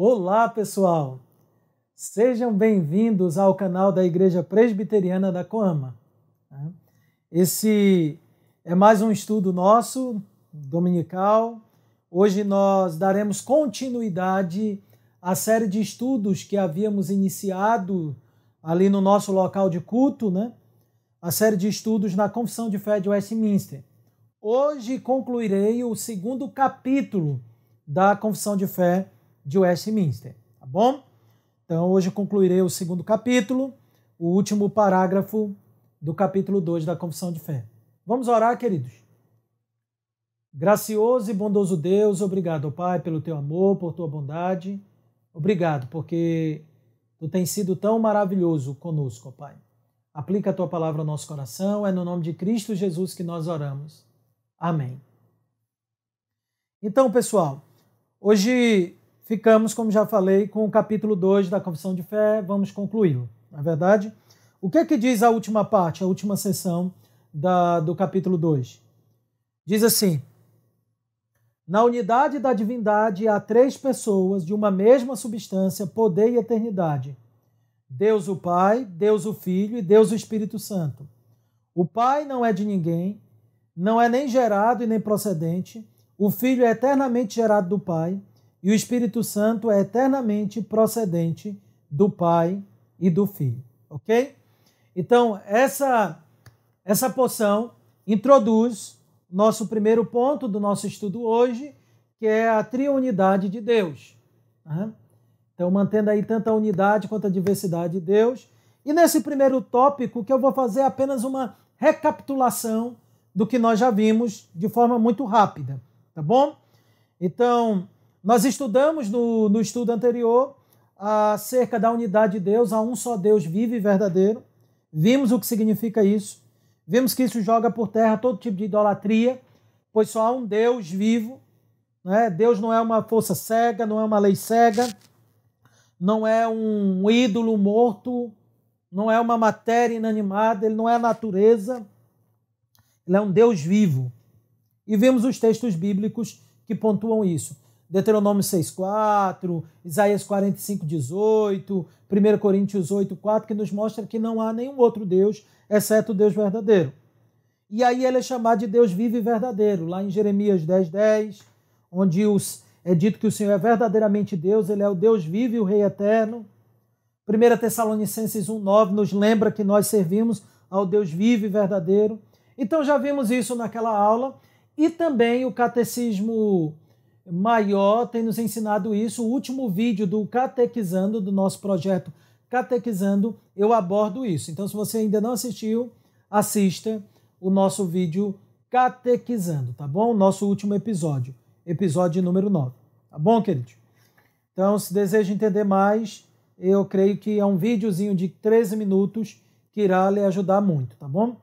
Olá, pessoal! Sejam bem-vindos ao canal da Igreja Presbiteriana da Coama. Esse é mais um estudo nosso, dominical. Hoje nós daremos continuidade à série de estudos que havíamos iniciado ali no nosso local de culto, né? A série de estudos na Confissão de Fé de Westminster. Hoje concluirei o segundo capítulo da Confissão de Fé de Westminster, tá bom? Então hoje concluirei o segundo capítulo, o último parágrafo do capítulo 2 da Confissão de Fé. Vamos orar, queridos? Gracioso e bondoso Deus, obrigado, Pai, pelo teu amor, por tua bondade. Obrigado, porque tu tens sido tão maravilhoso conosco, Pai. Aplica a tua palavra ao nosso coração, é no nome de Cristo Jesus que nós oramos. Amém. Então, pessoal, hoje ficamos, como já falei, com o capítulo 2 da Confissão de Fé, vamos concluí-lo. Na é verdade, o que é que diz a última parte, a última sessão da, do capítulo 2? Diz assim: Na unidade da divindade há três pessoas de uma mesma substância, poder e eternidade. Deus o Pai, Deus o Filho e Deus o Espírito Santo. O Pai não é de ninguém, não é nem gerado e nem procedente. O Filho é eternamente gerado do Pai, e o Espírito Santo é eternamente procedente do Pai e do Filho. Ok? Então, essa, essa poção introduz nosso primeiro ponto do nosso estudo hoje, que é a triunidade de Deus. Então, mantendo aí tanto a unidade quanto a diversidade de Deus. E nesse primeiro tópico, que eu vou fazer apenas uma recapitulação do que nós já vimos de forma muito rápida, tá bom? Então, nós estudamos no, no estudo anterior acerca da unidade de Deus, a um só Deus vivo e verdadeiro. Vimos o que significa isso. Vimos que isso joga por terra todo tipo de idolatria, pois só há um Deus vivo. Né? Deus não é uma força cega, não é uma lei cega, não é um ídolo morto, não é uma matéria inanimada, ele não é a natureza. Ele é um Deus vivo. E vemos os textos bíblicos que pontuam isso. Deuteronômio 6,4, Isaías 45, 18, 1 Coríntios 8, 4, que nos mostra que não há nenhum outro Deus, exceto o Deus verdadeiro. E aí ele é chamado de Deus vivo e verdadeiro, lá em Jeremias 10, 10, onde os, é dito que o Senhor é verdadeiramente Deus, ele é o Deus vivo e o Rei eterno. 1 Tessalonicenses 1, 9 nos lembra que nós servimos ao Deus vivo e verdadeiro. Então já vimos isso naquela aula e também o catecismo maior tem nos ensinado isso. O último vídeo do Catequizando, do nosso projeto Catequizando, eu abordo isso. Então, se você ainda não assistiu, assista o nosso vídeo Catequizando, tá bom? Nosso último episódio, episódio número 9. Tá bom, querido? Então, se deseja entender mais, eu creio que é um videozinho de 13 minutos que irá lhe ajudar muito, tá bom?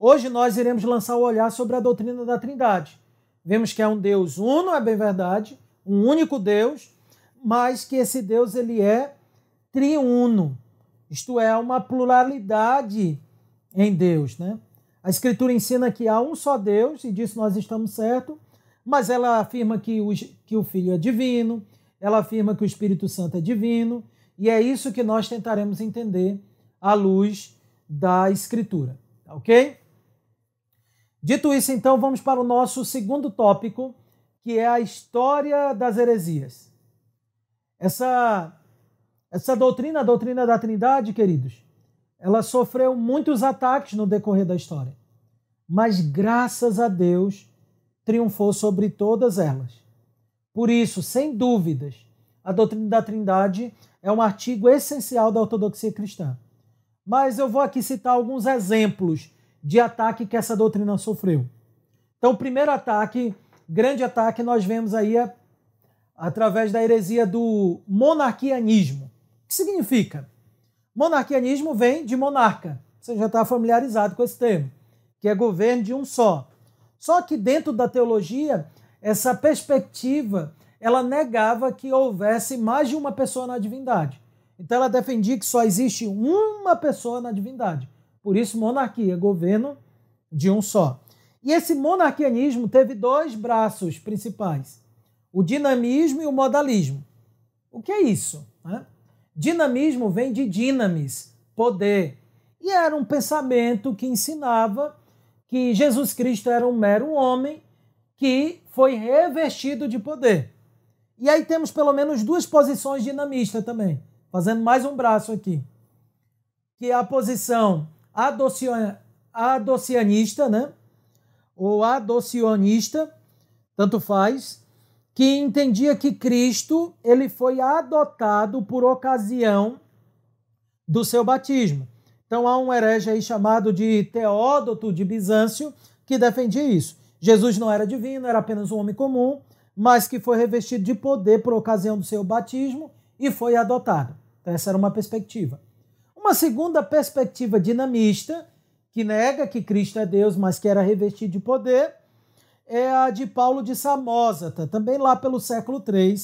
Hoje nós iremos lançar o olhar sobre a doutrina da Trindade. Vemos que é um Deus uno, é bem verdade, um único Deus, mas que esse Deus ele é triuno. Isto é, uma pluralidade em Deus, né? A Escritura ensina que há um só Deus, e disso nós estamos certos, mas ela afirma que o, que o Filho é divino, ela afirma que o Espírito Santo é divino, e é isso que nós tentaremos entender à luz da Escritura, tá ok? Dito isso, então, vamos para o nosso segundo tópico, que é a história das heresias. Essa, essa doutrina, a doutrina da Trindade, queridos, ela sofreu muitos ataques no decorrer da história, mas graças a Deus triunfou sobre todas elas. Por isso, sem dúvidas, a doutrina da Trindade é um artigo essencial da ortodoxia cristã. Mas eu vou aqui citar alguns exemplos de ataque que essa doutrina sofreu. Então, o primeiro ataque, grande ataque, nós vemos aí a, através da heresia do monarquianismo. O que significa? Monarquianismo vem de monarca. Você já está familiarizado com esse termo, que é governo de um só. Só que dentro da teologia, essa perspectiva ela negava que houvesse mais de uma pessoa na divindade. Então ela defendia que só existe uma pessoa na divindade. Por isso, monarquia, governo de um só. E esse monarquianismo teve dois braços principais: o dinamismo e o modalismo. O que é isso? Né? Dinamismo vem de dinamis, poder. E era um pensamento que ensinava que Jesus Cristo era um mero homem que foi revestido de poder. E aí temos pelo menos duas posições dinamistas também, fazendo mais um braço aqui. Que é a posição adocianista, né? Ou adocionista, tanto faz, que entendia que Cristo ele foi adotado por ocasião do seu batismo. Então há um herege aí chamado de Teódoto de Bizâncio que defendia isso. Jesus não era divino, era apenas um homem comum, mas que foi revestido de poder por ocasião do seu batismo e foi adotado. Então, essa era uma perspectiva. Uma segunda perspectiva dinamista, que nega que Cristo é Deus, mas que era revestido de poder, é a de Paulo de Samosata, também lá pelo século III,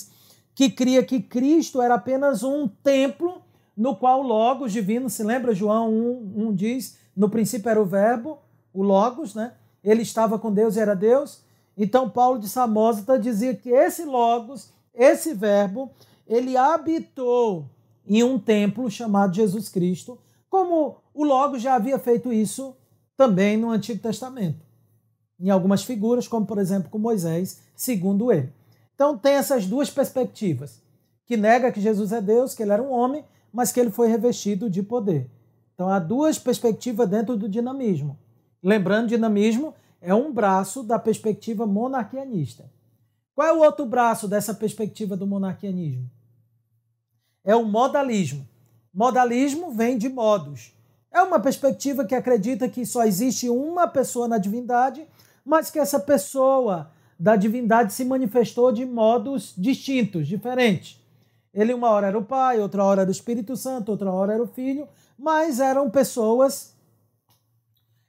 que cria que Cristo era apenas um templo no qual o Logos divino, se lembra João 1, 1 diz, no princípio era o verbo, o Logos, né? Ele estava com Deus e era Deus. Então Paulo de Samosata dizia que esse Logos, esse verbo, ele habitou em um templo chamado Jesus Cristo, como o Logos já havia feito isso também no Antigo Testamento em algumas figuras, como por exemplo com Moisés, segundo ele. Então tem essas duas perspectivas, que nega que Jesus é Deus, que ele era um homem, mas que ele foi revestido de poder. Então há duas perspectivas dentro do dinamismo. Lembrando, dinamismo é um braço da perspectiva monarquianista. Qual é o outro braço dessa perspectiva do monarquianismo? É o modalismo. Modalismo vem de modos. É uma perspectiva que acredita que só existe uma pessoa na divindade mas que essa pessoa da divindade se manifestou de modos distintos, diferentes. Ele uma hora era o Pai, outra hora era o Espírito Santo, outra hora era o Filho, mas eram pessoas,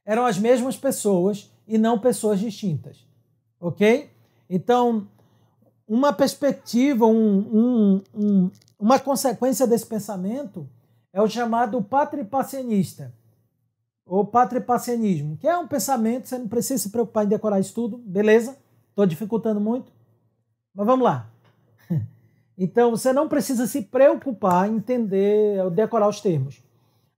eram as mesmas pessoas e não pessoas distintas. Ok? Então, uma perspectiva, um, um, um, uma consequência desse pensamento é o chamado patripacianista ou patripacianismo, que é um pensamento, você não precisa se preocupar em decorar isso tudo, beleza? Estou dificultando muito, mas vamos lá. Então, você não precisa se preocupar em entender, ou decorar os termos.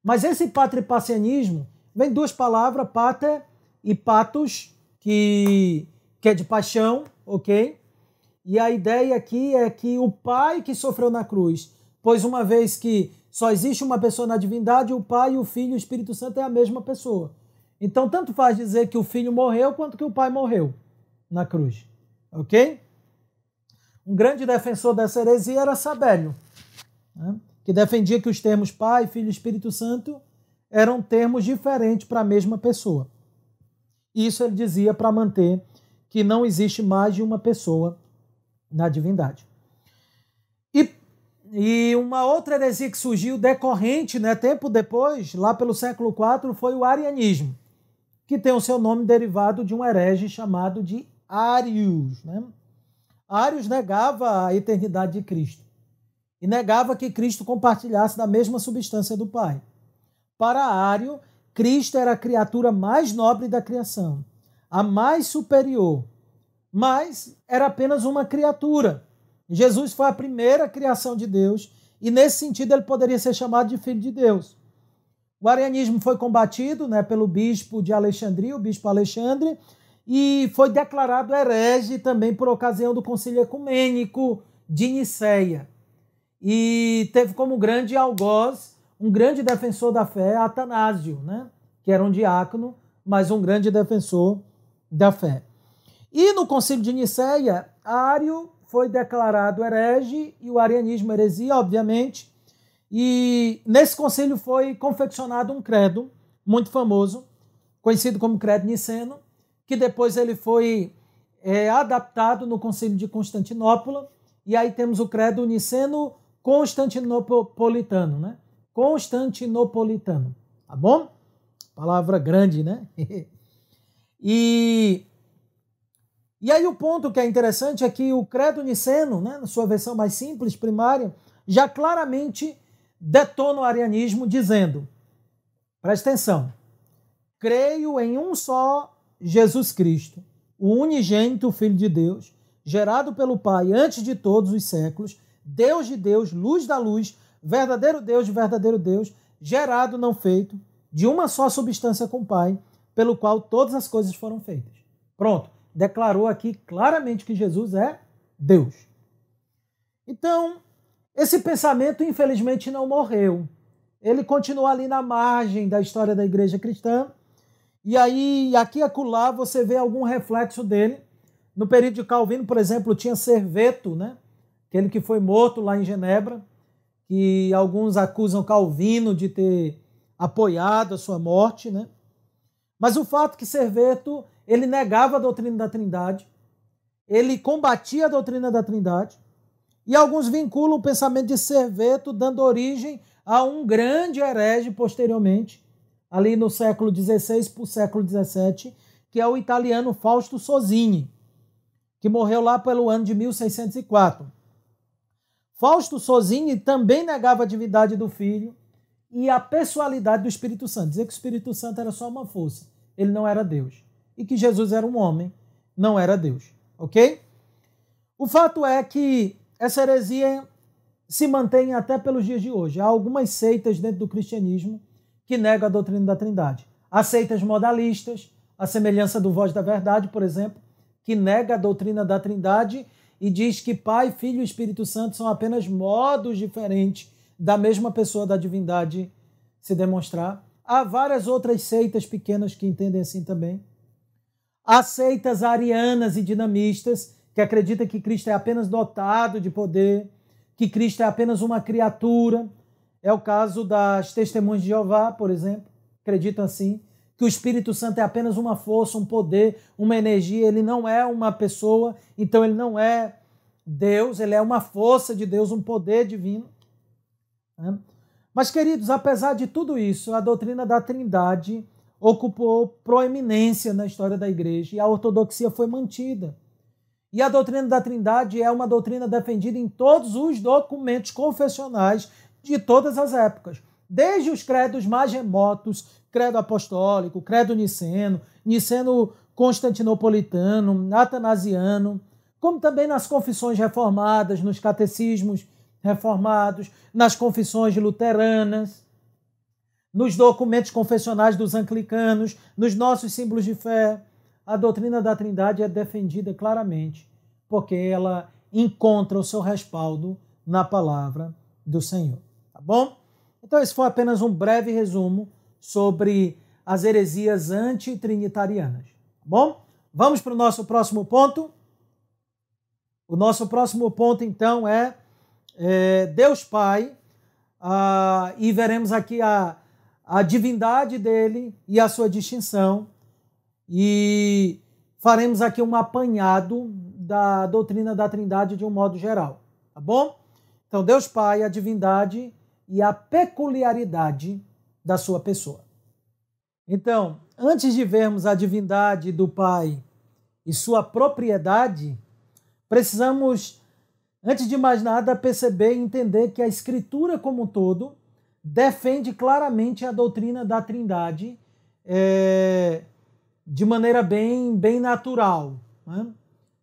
Mas esse patripacianismo vem duas palavras, pater e patos, que, que é de paixão, ok? E a ideia aqui é que o pai que sofreu na cruz, pois uma vez que só existe uma pessoa na divindade, o Pai, o Filho e o Espírito Santo é a mesma pessoa. Então, tanto faz dizer que o Filho morreu quanto que o Pai morreu na cruz. Ok? Um grande defensor dessa heresia era Sabélio, né? que defendia que os termos Pai, Filho e Espírito Santo eram termos diferentes para a mesma pessoa. Isso ele dizia para manter que não existe mais de uma pessoa na divindade. E uma outra heresia que surgiu decorrente, né, tempo depois, lá pelo século IV, foi o arianismo, que tem o seu nome derivado de um herege chamado de Arius. Né? Arius negava a eternidade de Cristo e negava que Cristo compartilhasse da mesma substância do Pai. Para Ario, Cristo era a criatura mais nobre da criação, a mais superior, mas era apenas uma criatura Jesus foi a primeira criação de Deus e, nesse sentido, ele poderia ser chamado de filho de Deus. O arianismo foi combatido né, pelo bispo de Alexandria, o bispo Alexandre, e foi declarado herege também por ocasião do concílio ecumênico de Nicéia. E teve como grande algoz um grande defensor da fé, Atanásio, né, que era um diácono, mas um grande defensor da fé. E no concílio de Nicéia, Ário foi declarado herege e o arianismo heresia, obviamente. E nesse concílio foi confeccionado um credo muito famoso, conhecido como credo niceno, que depois ele foi é, adaptado no concílio de Constantinopla. E aí temos o credo niceno constantinopolitano, né? Constantinopolitano, tá bom? Palavra grande, né? e e aí o ponto que é interessante é que o credo niceno, né, na sua versão mais simples, primária, já claramente detona o arianismo dizendo, presta atenção, creio em um só Jesus Cristo, o unigênito Filho de Deus, gerado pelo Pai antes de todos os séculos, Deus de Deus, luz da luz, verdadeiro Deus de verdadeiro Deus, gerado, não feito, de uma só substância com o Pai, pelo qual todas as coisas foram feitas. Pronto, declarou aqui claramente que Jesus é Deus. Então, esse pensamento, infelizmente, não morreu. Ele continua ali na margem da história da igreja cristã. E aí, aqui e acolá, você vê algum reflexo dele. No período de Calvino, por exemplo, tinha Serveto, né? aquele que foi morto lá em Genebra, que alguns acusam Calvino de ter apoiado a sua morte, né? Mas o fato que Serveto, ele negava a doutrina da Trindade, ele combatia a doutrina da Trindade, e alguns vinculam o pensamento de Serveto dando origem a um grande herege posteriormente, ali no século XVI para o século XVII, que é o italiano Fausto Sozini, que morreu lá pelo ano de 1604. Fausto Sozini também negava a divindade do Filho e a pessoalidade do Espírito Santo. Dizia que o Espírito Santo era só uma força, ele não era Deus. E que Jesus era um homem, não era Deus. Ok? O fato é que essa heresia se mantém até pelos dias de hoje. Há algumas seitas dentro do cristianismo que negam a doutrina da Trindade. Há seitas modalistas, a semelhança do Voz da Verdade, por exemplo, que nega a doutrina da Trindade e diz que Pai, Filho e Espírito Santo são apenas modos diferentes da mesma pessoa da divindade se demonstrar. Há várias outras seitas pequenas que entendem assim também. Há seitas arianas e dinamistas que acreditam que Cristo é apenas dotado de poder, que Cristo é apenas uma criatura. É o caso das testemunhas de Jeová, por exemplo, acreditam assim que o Espírito Santo é apenas uma força, um poder, uma energia, ele não é uma pessoa, então ele não é Deus, ele é uma força de Deus, um poder divino. Né? Mas, queridos, apesar de tudo isso, a doutrina da Trindade ocupou proeminência na história da igreja e a ortodoxia foi mantida. E a doutrina da Trindade é uma doutrina defendida em todos os documentos confessionais de todas as épocas, desde os credos mais remotos, credo apostólico, credo niceno, niceno constantinopolitano, atanasiano, como também nas confissões reformadas, nos catecismos reformados, nas confissões luteranas, nos documentos confessionais dos anglicanos, nos nossos símbolos de fé. A doutrina da Trindade é defendida claramente, porque ela encontra o seu respaldo na palavra do Senhor. Tá bom? Então, esse foi apenas um breve resumo sobre as heresias antitrinitarianas. Tá bom? Vamos para o nosso próximo ponto. O nosso próximo ponto, então, é, é Deus Pai, ah, e veremos aqui a, a divindade dele e a sua distinção, e faremos aqui um apanhado da doutrina da Trindade de um modo geral, tá bom? Então, Deus Pai, a divindade e a peculiaridade da sua pessoa. Então, antes de vermos a divindade do Pai e sua propriedade, precisamos, antes de mais nada, perceber e entender que a Escritura como um todo defende claramente a doutrina da Trindade é, de maneira bem, bem natural. Né?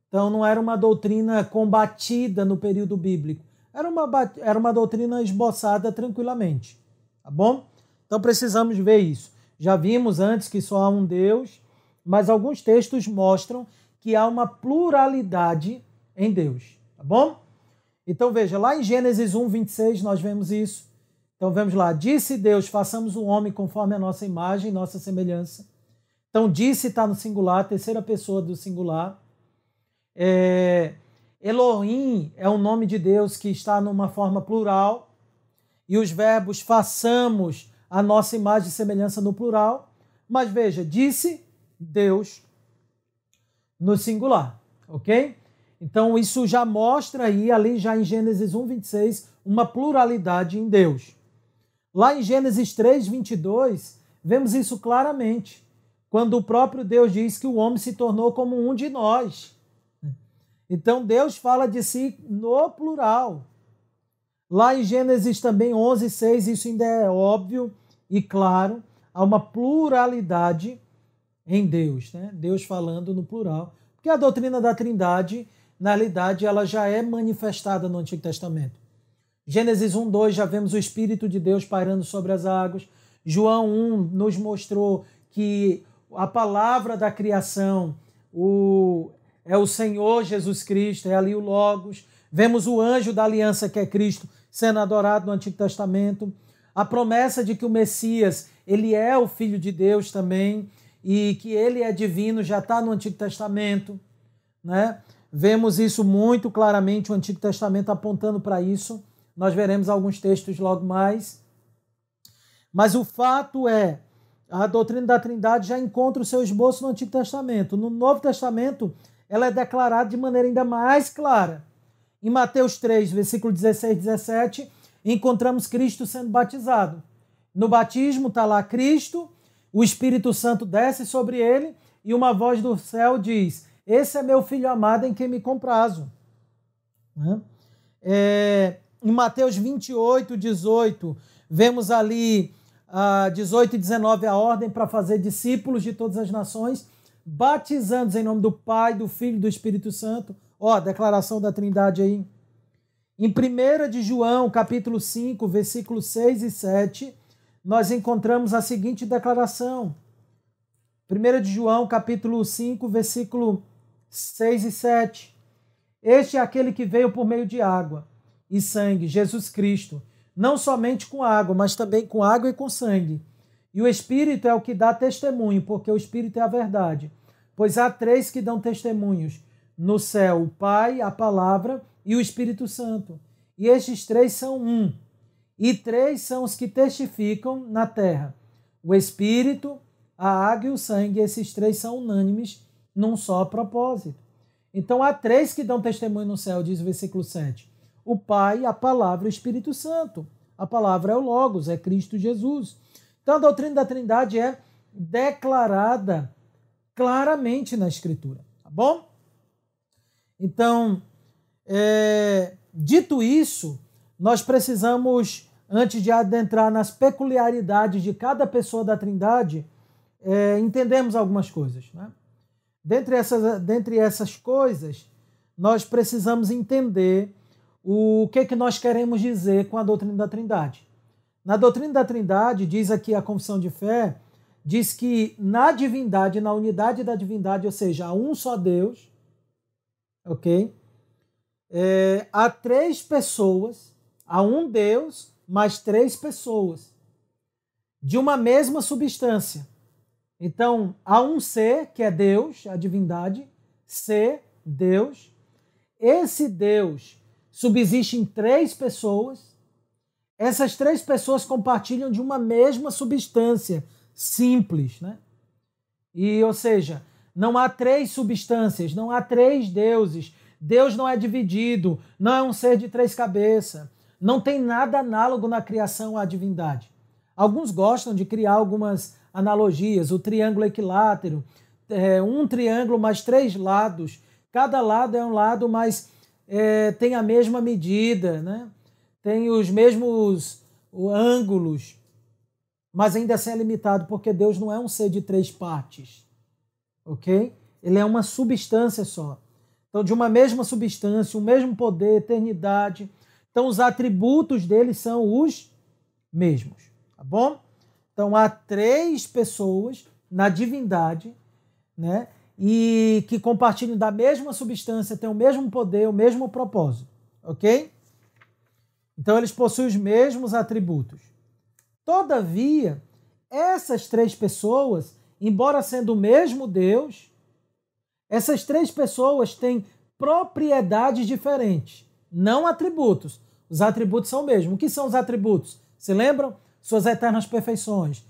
Então, não era uma doutrina combatida no período bíblico, era uma, era uma doutrina esboçada tranquilamente. Tá bom? Então precisamos ver isso. Já vimos antes que só há um Deus, mas alguns textos mostram que há uma pluralidade em Deus, tá bom? Então veja, lá em Gênesis 1, 26, nós vemos isso. Então vamos lá. Disse Deus: façamos o homem conforme a nossa imagem, nossa semelhança. Então, disse está no singular, terceira pessoa do singular. É, Elohim é o nome de Deus que está numa forma plural. E os verbos façamos a nossa imagem e semelhança no plural, mas veja, disse Deus no singular, ok? Então isso já mostra aí, ali já em Gênesis 1, 26, uma pluralidade em Deus. Lá em Gênesis 3, 22, vemos isso claramente, quando o próprio Deus diz que o homem se tornou como um de nós. Então Deus fala de si no plural. Lá em Gênesis também 11, 6, isso ainda é óbvio e claro, há uma pluralidade em Deus, né? Deus falando no plural. Porque a doutrina da Trindade na realidade, ela já é manifestada no Antigo Testamento. Gênesis 1, 2, já vemos o Espírito de Deus pairando sobre as águas. João 1 nos mostrou que a palavra da criação o, é o Senhor Jesus Cristo, é ali o Logos. Vemos o anjo da aliança, que é Cristo, sendo adorado no Antigo Testamento. A promessa de que o Messias, ele é o Filho de Deus também, e que ele é divino, já está no Antigo Testamento. Né? Vemos isso muito claramente, o Antigo Testamento apontando para isso. Nós veremos alguns textos logo mais. Mas o fato é, a doutrina da Trindade já encontra o seu esboço no Antigo Testamento. No Novo Testamento, ela é declarada de maneira ainda mais clara. Em Mateus 3, versículo 16 e 17, encontramos Cristo sendo batizado. No batismo está lá Cristo, o Espírito Santo desce sobre ele e uma voz do céu diz: Esse é meu filho amado em quem me comprazo. Né? É, em Mateus 28, 18, vemos ali uh, 18 e 19 a ordem para fazer discípulos de todas as nações, batizando-os em nome do Pai, do Filho e do Espírito Santo. Ó, a declaração da Trindade aí. Em 1 de João, capítulo 5, versículos 6 e 7, nós encontramos a seguinte declaração. 1 de João, capítulo 5, versículo 6 e 7. Este é aquele que veio por meio de água e sangue, Jesus Cristo, não somente com água, mas também com água e com sangue. E o Espírito é o que dá testemunho, porque o Espírito é a verdade. Pois há três que dão testemunhos: no céu, o Pai, a Palavra e o Espírito Santo. E estes três são um. E três são os que testificam na terra: o Espírito, a água e o sangue. Esses três são unânimes num só propósito. Então há três que dão testemunho no céu, diz o versículo 7. O Pai, a Palavra e o Espírito Santo. A palavra é o Logos, é Cristo Jesus. Então a doutrina da Trindade é declarada claramente na Escritura, tá bom? Então, é, dito isso, nós precisamos, antes de adentrar nas peculiaridades de cada pessoa da Trindade, é, algumas coisas. Né? Dentre, essas, dentre essas coisas, nós precisamos entender o que, que nós queremos dizer com a doutrina da Trindade. Na doutrina da Trindade, diz aqui a confissão de fé, diz que na divindade, na unidade da divindade, ou seja, há um só Deus, ok? É, há três pessoas, há um Deus, mais três pessoas, de uma mesma substância. Então, há um ser, que é Deus, a divindade, ser, Deus. Esse Deus subsiste em três pessoas. Essas três pessoas compartilham de uma mesma substância simples, né? E, ou seja, não há três substâncias, não há três deuses. Deus não é dividido, não é um ser de três cabeças. Não tem nada análogo na criação à divindade. Alguns gostam de criar algumas analogias, o triângulo equilátero, é, um triângulo mais três lados. Cada lado é um lado, mas é, tem a mesma medida, né? tem os mesmos ângulos, mas ainda assim é limitado, porque Deus não é um ser de três partes ok? Ele é uma substância só. Então, de uma mesma substância, o mesmo poder, eternidade. Então, os atributos dele são os mesmos, tá bom? Então, há três pessoas na divindade, né? E que compartilham da mesma substância, têm o mesmo poder, o mesmo propósito, ok? Então, eles possuem os mesmos atributos. Todavia, essas três pessoas embora sendo o mesmo Deus, essas três pessoas têm propriedades diferentes, não atributos. Os atributos são o mesmo. O que são os atributos? Se lembram? Suas eternas perfeições.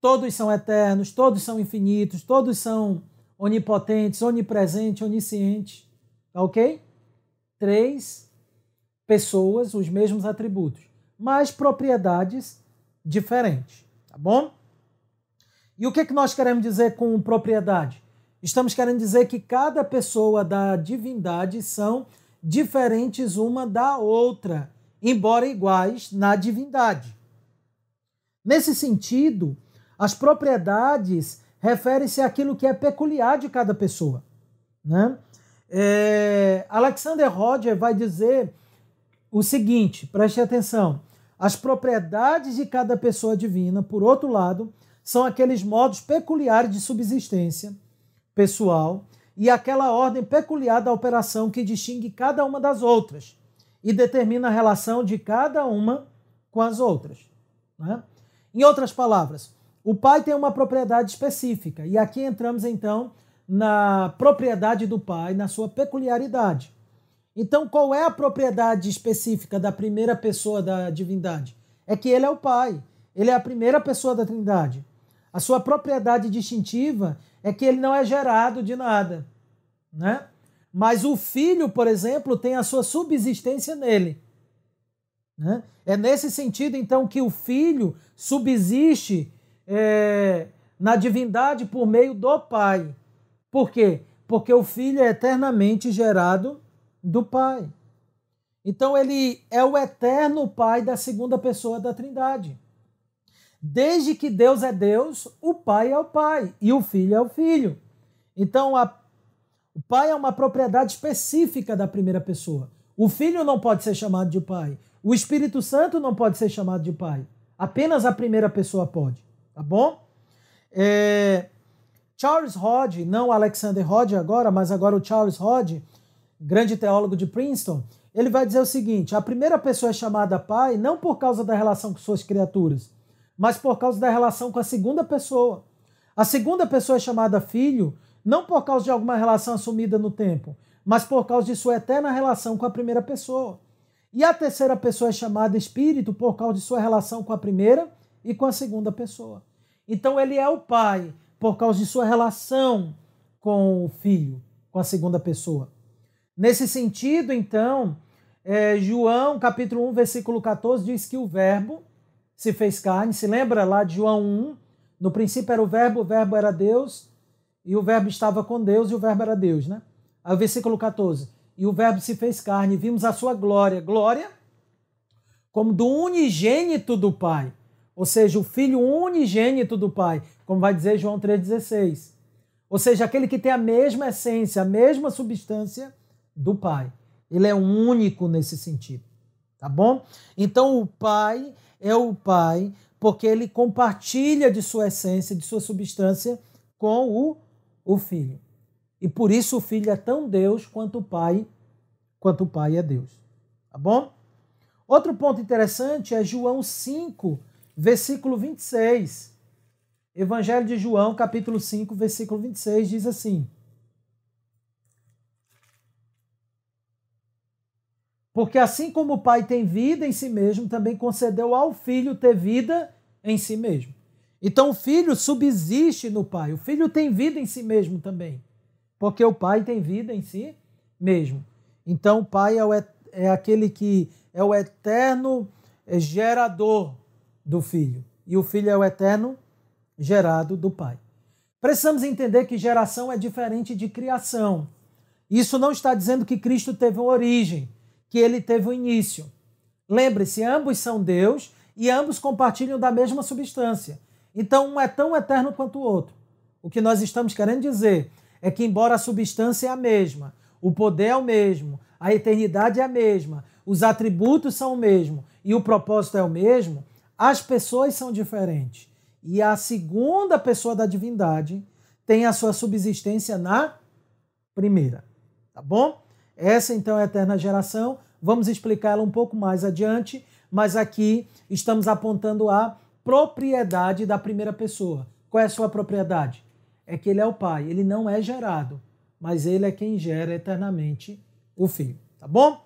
Todos são eternos, todos são infinitos, todos são onipotentes, onipresentes, oniscientes. Tá ok? Três pessoas, os mesmos atributos, mas propriedades diferentes. Tá bom? E o que, é que nós queremos dizer com propriedade? Estamos querendo dizer que cada pessoa da divindade são diferentes uma da outra, embora iguais na divindade. Nesse sentido, as propriedades referem-se àquilo que é peculiar de cada pessoa. Né? É, Alexander Roger vai dizer o seguinte: preste atenção. As propriedades de cada pessoa divina, por outro lado, são aqueles modos peculiares de subsistência pessoal e aquela ordem peculiar da operação que distingue cada uma das outras e determina a relação de cada uma com as outras. Né? Em outras palavras, o pai tem uma propriedade específica e aqui entramos então na propriedade do pai, na sua peculiaridade. Então, qual é a propriedade específica da primeira pessoa da divindade? É que ele é o pai, ele é a primeira pessoa da trindade. A sua propriedade distintiva é que ele não é gerado de nada, né? Mas o filho, por exemplo, tem a sua subsistência nele. Né? É nesse sentido, então, que o filho subsiste é, na divindade por meio do pai. Por quê? Porque o filho é eternamente gerado do pai. Então, ele é o eterno pai da segunda pessoa da trindade. Desde que Deus é Deus, o pai é o pai e o filho é o filho. Então, a o pai é uma propriedade específica da primeira pessoa. O filho não pode ser chamado de pai. O Espírito Santo não pode ser chamado de pai. Apenas a primeira pessoa pode. Tá bom? É... Charles Hodge, não Alexander Hodge agora, mas agora o Charles Hodge, grande teólogo de Princeton, ele vai dizer o seguinte: a primeira pessoa é chamada pai não por causa da relação com suas criaturas, mas por causa da relação com a segunda pessoa. A segunda pessoa é chamada filho não por causa de alguma relação assumida no tempo, mas por causa de sua eterna relação com a primeira pessoa. E a terceira pessoa é chamada Espírito por causa de sua relação com a primeira e com a segunda pessoa. Então ele é o Pai por causa de sua relação com o Filho, com a segunda pessoa. Nesse sentido, então, é, João capítulo 1, versículo 14 diz que o Verbo se fez carne. Se lembra lá de João 1? No princípio era o Verbo, o Verbo era Deus e o Verbo estava com Deus e o Verbo era Deus, né? Aí versículo 14. E o Verbo se fez carne, vimos a sua glória. Glória como do unigênito do Pai. Ou seja, o Filho unigênito do Pai, como vai dizer João 3,16. Ou seja, aquele que tem a mesma essência, a mesma substância do Pai. Ele é único nesse sentido. Tá bom? Então o Pai é o Pai porque ele compartilha de sua essência, de sua substância com o o filho. E por isso o filho é tão Deus quanto o pai, quanto o pai é Deus. Tá bom? Outro ponto interessante é João 5, versículo 26. Evangelho de João, capítulo 5, versículo 26 diz assim: Porque assim como o Pai tem vida em si mesmo, também concedeu ao Filho ter vida em si mesmo. Então o filho subsiste no pai. O filho tem vida em si mesmo também. Porque o pai tem vida em si mesmo. Então o pai é, o, é aquele que é o eterno é, gerador do filho. E o filho é o eterno gerado do pai. Precisamos entender que geração é diferente de criação. Isso não está dizendo que Cristo teve uma origem, que ele teve um início. Lembre-se, ambos são Deus e ambos compartilham da mesma substância. Então, um é tão eterno quanto o outro. O que nós estamos querendo dizer é que, embora a substância é a mesma, o poder é o mesmo, a eternidade é a mesma, os atributos são o mesmo e o propósito é o mesmo, as pessoas são diferentes. E a segunda pessoa da divindade tem a sua subsistência na primeira. Tá bom? Essa então é a eterna geração. Vamos explicá-la um pouco mais adiante, mas aqui estamos apontando a propriedade da primeira pessoa. Qual é a sua propriedade? É que ele é o pai, ele não é gerado, mas ele é quem gera eternamente o filho, tá bom?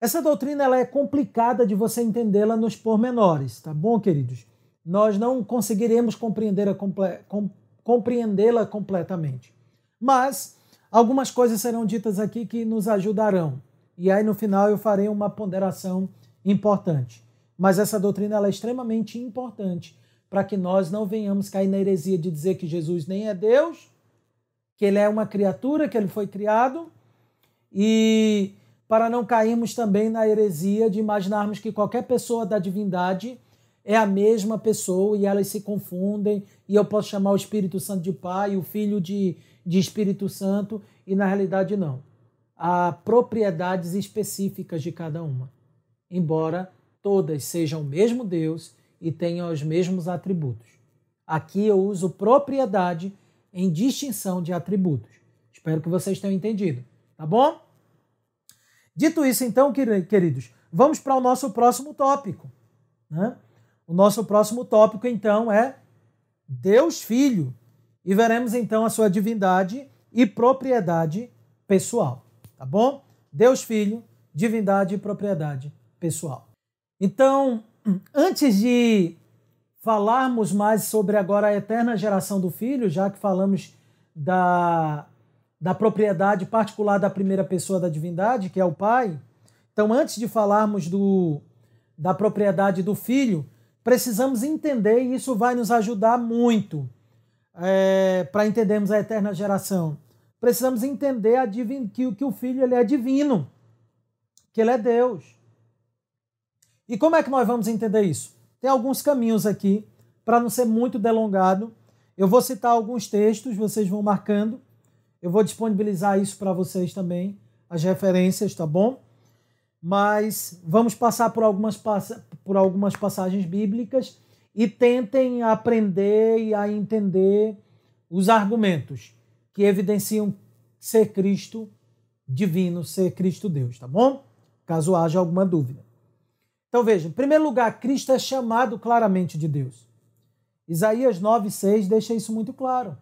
Essa doutrina ela é complicada de você entendê-la nos pormenores, tá bom, queridos? Nós não conseguiremos compreendê-la comple compreendê completamente. Mas algumas coisas serão ditas aqui que nos ajudarão. E aí no final eu farei uma ponderação importante. Mas essa doutrina é extremamente importante para que nós não venhamos cair na heresia de dizer que Jesus nem é Deus, que ele é uma criatura, que ele foi criado, e para não cairmos também na heresia de imaginarmos que qualquer pessoa da divindade é a mesma pessoa e elas se confundem, e eu posso chamar o Espírito Santo de Pai, o Filho de, de Espírito Santo e na realidade não. Há propriedades específicas de cada uma, embora todas sejam o mesmo Deus e tenham os mesmos atributos. Aqui eu uso propriedade em distinção de atributos. Espero que vocês tenham entendido, tá bom? Dito isso, então, queridos, vamos para o nosso próximo tópico. Né? O nosso próximo tópico, então, é Deus Filho. E veremos, então, a sua divindade e propriedade pessoal. Tá bom? Deus Filho, divindade e propriedade pessoal. Então, antes de falarmos mais sobre agora a eterna geração do Filho, já que falamos da, da propriedade particular da primeira pessoa da divindade, que é o Pai. Então, antes de falarmos do, da propriedade do Filho, precisamos entender, e isso vai nos ajudar muito é, para entendermos a eterna geração. Precisamos entender a divin, que, que o Filho ele é divino, que ele é Deus. E como é que nós vamos entender isso? Tem alguns caminhos aqui, para não ser muito delongado. Eu vou citar alguns textos, vocês vão marcando. Eu vou disponibilizar isso para vocês também, as referências, tá bom? Mas vamos passar por algumas, por algumas passagens bíblicas e tentem aprender e a entender os argumentos que evidenciam ser Cristo divino, ser Cristo Deus, tá bom? Caso haja alguma dúvida. Então veja, em primeiro lugar, Cristo é chamado claramente de Deus. Isaías 9,6 deixa isso muito claro.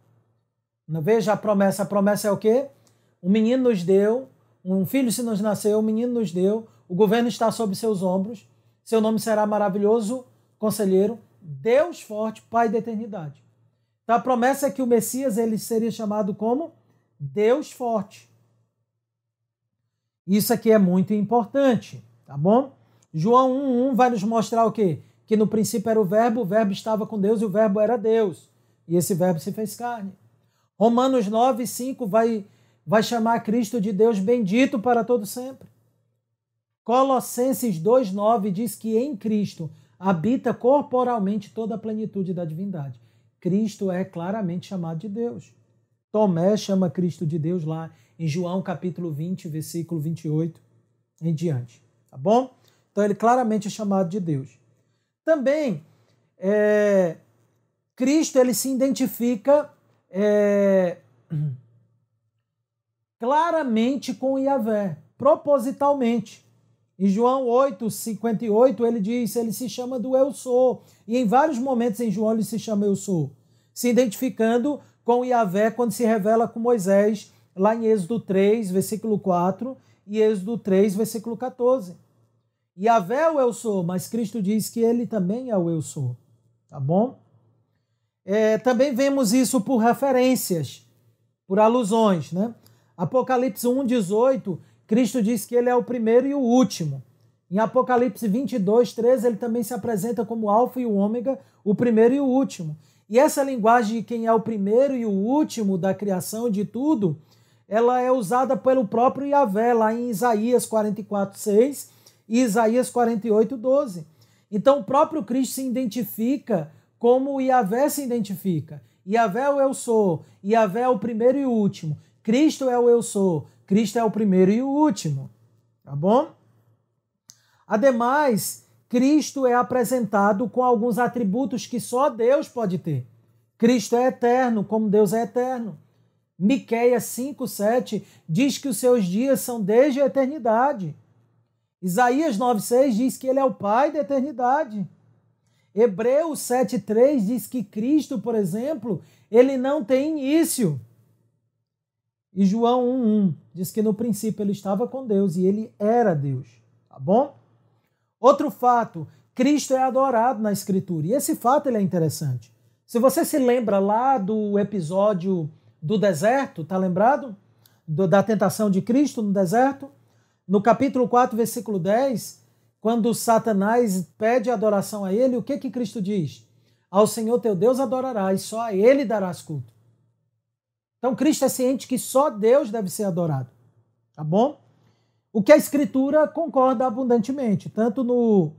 Veja a promessa, a promessa é o quê? Um menino nos deu, um filho se nos nasceu, um menino nos deu, o governo está sob seus ombros, seu nome será maravilhoso, conselheiro, Deus forte, Pai da eternidade. Então a promessa é que o Messias ele seria chamado como Deus forte. Isso aqui é muito importante, tá bom? João 1,1 vai nos mostrar o quê? Que no princípio era o verbo, o verbo estava com Deus e o verbo era Deus. E esse verbo se fez carne. Romanos 9,5 vai, vai chamar Cristo de Deus bendito para todo sempre. Colossenses 2,9 diz que em Cristo habita corporalmente toda a plenitude da divindade. Cristo é claramente chamado de Deus. Tomé chama Cristo de Deus lá em João capítulo 20, versículo 28 em diante. Tá bom? Então ele claramente é chamado de Deus. Também é, Cristo ele se identifica é, claramente com Yahvé, propositalmente. Em João 8, 58, ele diz, ele se chama do Eu Sou. E em vários momentos em João ele se chama Eu Sou. Se identificando com Yahvé quando se revela com Moisés, lá em Êxodo 3, versículo 4, e Êxodo 3, versículo 14. Yahvé é o eu sou, mas Cristo diz que ele também é o eu sou. Tá bom? É, também vemos isso por referências, por alusões, né? Apocalipse 1,18, Cristo diz que ele é o primeiro e o último. Em Apocalipse 22, 13, ele também se apresenta como Alfa e o Ômega, o primeiro e o último. E essa linguagem de quem é o primeiro e o último da criação de tudo, ela é usada pelo próprio Yahvé, lá em Isaías 44, 6, e Isaías 48, 12. Então o próprio Cristo se identifica como o Yahvé se identifica. Yahvé é o eu sou, Yahvé é o primeiro e o último. Cristo é o eu sou, Cristo é o primeiro e o último. Tá bom? Ademais, Cristo é apresentado com alguns atributos que só Deus pode ter. Cristo é eterno, como Deus é eterno. Miqueias 5:7 diz que os seus dias são desde a eternidade. Isaías 9,6 diz que ele é o Pai da eternidade. Hebreus 7,3 diz que Cristo, por exemplo, ele não tem início. E João 1,1 diz que no princípio ele estava com Deus e ele era Deus. Tá bom? Outro fato, Cristo é adorado na Escritura. E esse fato ele é interessante. Se você se lembra lá do episódio do deserto, tá lembrado? Do, da tentação de Cristo no deserto? No capítulo 4, versículo 10, quando Satanás pede adoração a ele, o que que Cristo diz? Ao Senhor teu Deus adorarás, só a ele darás culto. Então Cristo é ciente que só Deus deve ser adorado. Tá bom? O que a Escritura concorda abundantemente, tanto no,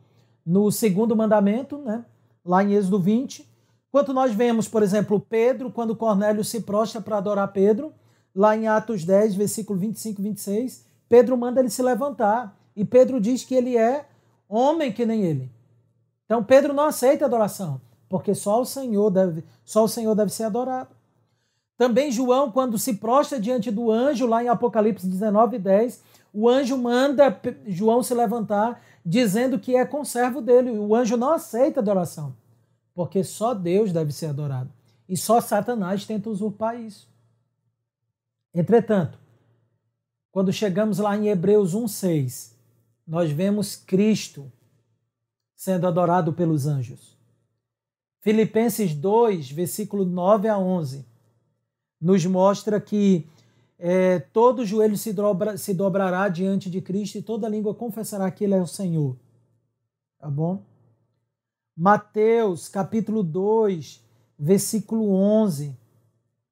no segundo mandamento, né, lá em Êxodo 20, Enquanto nós vemos, por exemplo, Pedro, quando Cornélio se prostra para adorar Pedro, lá em Atos 10, versículo 25 e 26, Pedro manda ele se levantar. E Pedro diz que ele é homem que nem ele. Então Pedro não aceita adoração, porque só o Senhor deve, só o Senhor deve ser adorado. Também João, quando se prostra diante do anjo, lá em Apocalipse 19, 10, o anjo manda João se levantar, dizendo que é conservo dele. O anjo não aceita adoração, porque só Deus deve ser adorado. E só Satanás tenta usurpar isso. Entretanto, quando chegamos lá em Hebreus 1,6, nós vemos Cristo sendo adorado pelos anjos. Filipenses 2, versículo 9 a 11, nos mostra que é, todo joelho se, dobra, se dobrará diante de Cristo e toda língua confessará que Ele é o Senhor. Tá bom? Mateus, capítulo 2, versículo 11,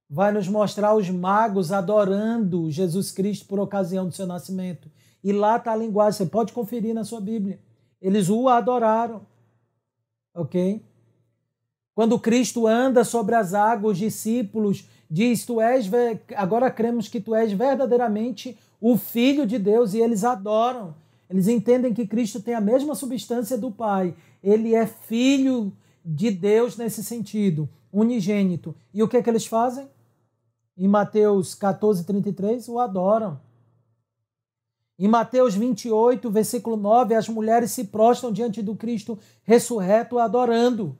vai nos mostrar os magos adorando Jesus Cristo por ocasião do seu nascimento. E lá está a linguagem, você pode conferir na sua Bíblia. Eles o adoraram. Ok? Quando Cristo anda sobre as águas, os discípulos diz: Tu és, agora cremos que tu és verdadeiramente o Filho de Deus, e eles adoram. Eles entendem que Cristo tem a mesma substância do Pai. Ele é filho de Deus nesse sentido, unigênito. E o que é que eles fazem? Em Mateus 14, 33, o adoram. Em Mateus 28, versículo 9, as mulheres se prostram diante do Cristo ressurreto adorando.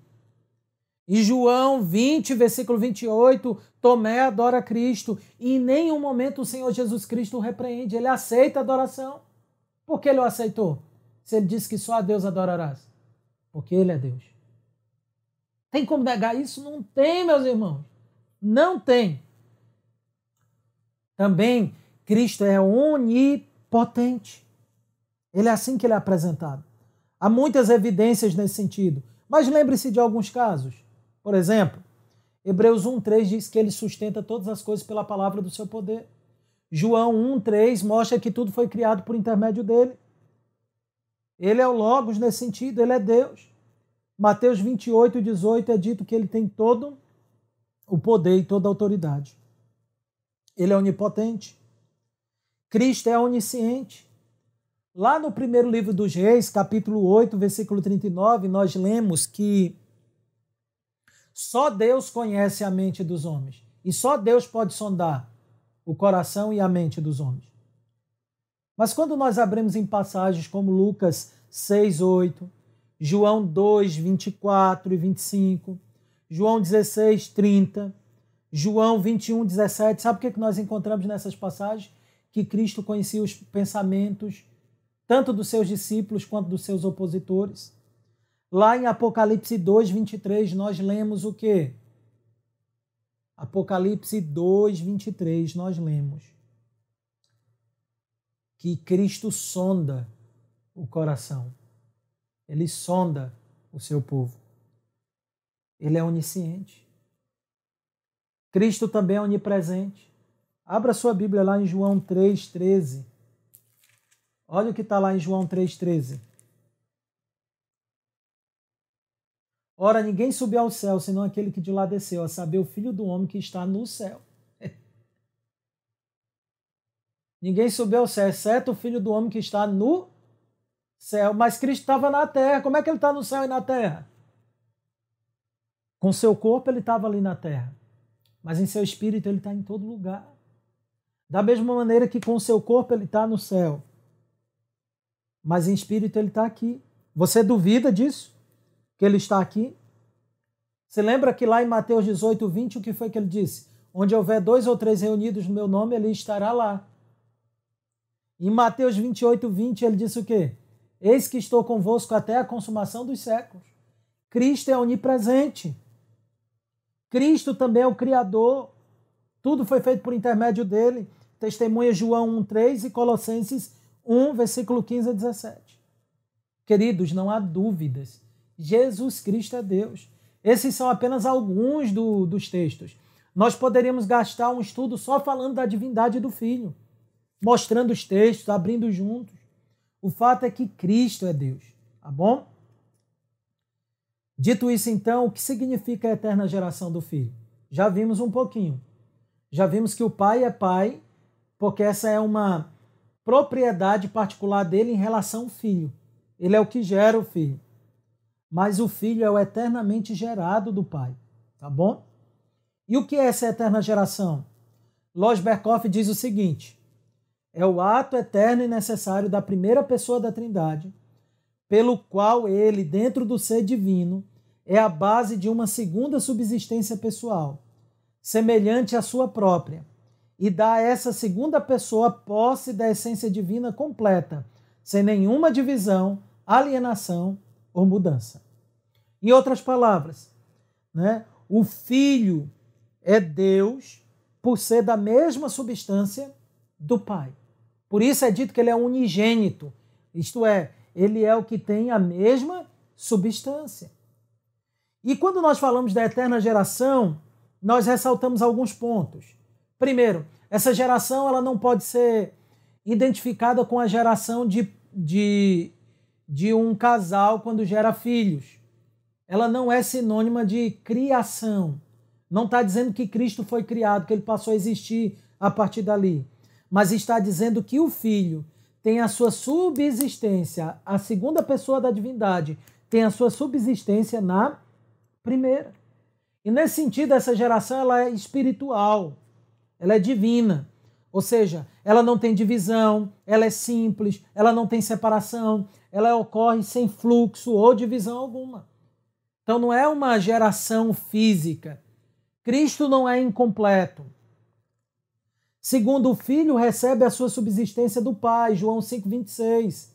Em João 20, versículo 28, Tomé adora Cristo e em nenhum momento o Senhor Jesus Cristo o repreende, ele aceita a adoração. Por que ele o aceitou? Se ele disse que só a Deus adorarás. Porque ele é Deus. Tem como negar isso? Não tem, meus irmãos. Não tem. Também, Cristo é onipotente. Ele é assim que ele é apresentado. Há muitas evidências nesse sentido. Mas lembre-se de alguns casos. Por exemplo, Hebreus 1,3 diz que ele sustenta todas as coisas pela palavra do seu poder. João 1,3 mostra que tudo foi criado por intermédio dele. Ele é o Logos nesse sentido, ele é Deus. Mateus 28, 18 é dito que ele tem todo o poder e toda a autoridade. Ele é onipotente. Cristo é onisciente. Lá no primeiro livro dos Reis, capítulo 8, versículo 39, nós lemos que só Deus conhece a mente dos homens. E só Deus pode sondar o coração e a mente dos homens. Mas quando nós abrimos em passagens como Lucas 6, 8, João 2, 24 e 25, João 16, 30, João 21, 17. Sabe o que nós encontramos nessas passagens? Que Cristo conhecia os pensamentos tanto dos seus discípulos quanto dos seus opositores. Lá em Apocalipse 2, 23, nós lemos o quê? Apocalipse 2, 23, nós lemos que Cristo sonda o coração. Ele sonda o seu povo. Ele é onisciente. Cristo também é onipresente. Abra sua Bíblia lá em João 3,13. Olha o que está lá em João 3,13. Ora, ninguém subiu ao céu, senão aquele que de lá desceu, a saber, o Filho do Homem que está no céu. ninguém subiu ao céu, exceto o Filho do Homem que está no céu. Mas Cristo estava na terra. Como é que ele está no céu e na terra? Com seu corpo ele estava ali na terra, mas em seu espírito ele está em todo lugar. Da mesma maneira que com seu corpo ele está no céu, mas em espírito ele está aqui. Você duvida disso? Que ele está aqui? Você lembra que lá em Mateus 18, 20, o que foi que ele disse? Onde houver dois ou três reunidos no meu nome, ele estará lá. Em Mateus 28, 20, ele disse o quê? Eis que estou convosco até a consumação dos séculos. Cristo é onipresente. Cristo também é o Criador. Tudo foi feito por intermédio dele. Testemunha João 1,3 e Colossenses 1, versículo 15 a 17. Queridos, não há dúvidas. Jesus Cristo é Deus. Esses são apenas alguns do, dos textos. Nós poderíamos gastar um estudo só falando da divindade do Filho, mostrando os textos, abrindo juntos. O fato é que Cristo é Deus, tá bom? Dito isso, então, o que significa a eterna geração do filho? Já vimos um pouquinho. Já vimos que o pai é pai, porque essa é uma propriedade particular dele em relação ao filho. Ele é o que gera o filho. Mas o filho é o eternamente gerado do pai. Tá bom? E o que é essa eterna geração? Lois Berkoff diz o seguinte: é o ato eterno e necessário da primeira pessoa da Trindade, pelo qual ele, dentro do ser divino, é a base de uma segunda subsistência pessoal, semelhante à sua própria, e dá a essa segunda pessoa posse da essência divina completa, sem nenhuma divisão, alienação ou mudança. Em outras palavras, né, o Filho é Deus por ser da mesma substância do Pai. Por isso é dito que ele é unigênito, isto é, ele é o que tem a mesma substância. E quando nós falamos da eterna geração, nós ressaltamos alguns pontos. Primeiro, essa geração ela não pode ser identificada com a geração de, de, de um casal quando gera filhos. Ela não é sinônima de criação. Não está dizendo que Cristo foi criado, que ele passou a existir a partir dali. Mas está dizendo que o Filho tem a sua subsistência, a segunda pessoa da divindade tem a sua subsistência na primeira. E nesse sentido, essa geração ela é espiritual, ela é divina. Ou seja, ela não tem divisão, ela é simples, ela não tem separação, ela ocorre sem fluxo ou divisão alguma. Então não é uma geração física. Cristo não é incompleto. Segundo o filho recebe a sua subsistência do pai, João 5:26.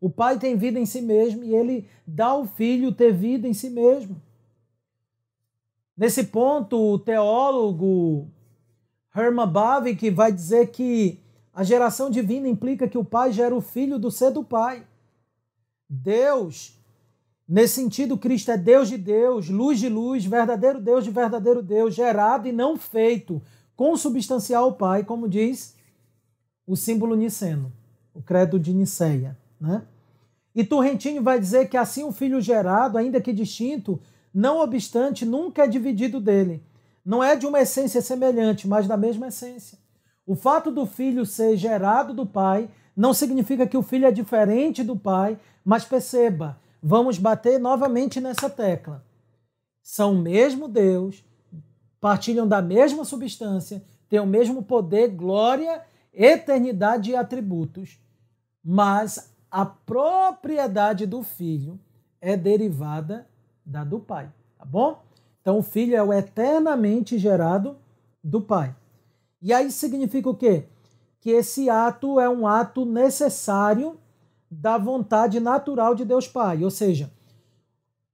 O pai tem vida em si mesmo e ele dá ao filho ter vida em si mesmo. Nesse ponto, o teólogo Herman Bavinck vai dizer que a geração divina implica que o pai gera o filho do ser do pai. Deus, nesse sentido, Cristo é Deus de Deus, luz de luz, verdadeiro Deus de verdadeiro Deus, gerado e não feito, consubstancial ao Pai, como diz o símbolo niceno, o credo de Niceia. Né? E Turrentini vai dizer que assim o filho gerado, ainda que distinto, não obstante, nunca é dividido dele. Não é de uma essência semelhante, mas da mesma essência. O fato do filho ser gerado do pai não significa que o filho é diferente do pai, mas perceba, vamos bater novamente nessa tecla. São o mesmo Deus, partilham da mesma substância, têm o mesmo poder, glória, eternidade e atributos, mas a propriedade do filho é derivada da do Pai, tá bom? Então o Filho é o eternamente gerado do Pai. E aí significa o quê? Que esse ato é um ato necessário da vontade natural de Deus Pai, ou seja,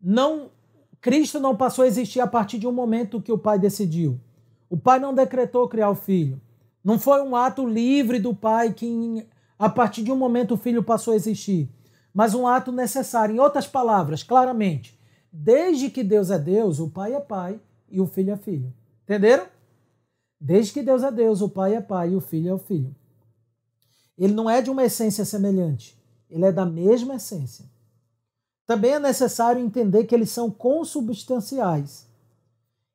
não Cristo não passou a existir a partir de um momento que o Pai decidiu. O Pai não decretou criar o Filho. Não foi um ato livre do Pai que a partir de um momento o Filho passou a existir, mas um ato necessário. Em outras palavras, claramente, Desde que Deus é Deus, o Pai é Pai e o Filho é Filho. Entenderam? Desde que Deus é Deus, o Pai é Pai e o Filho é o Filho. Ele não é de uma essência semelhante, ele é da mesma essência. Também é necessário entender que eles são consubstanciais.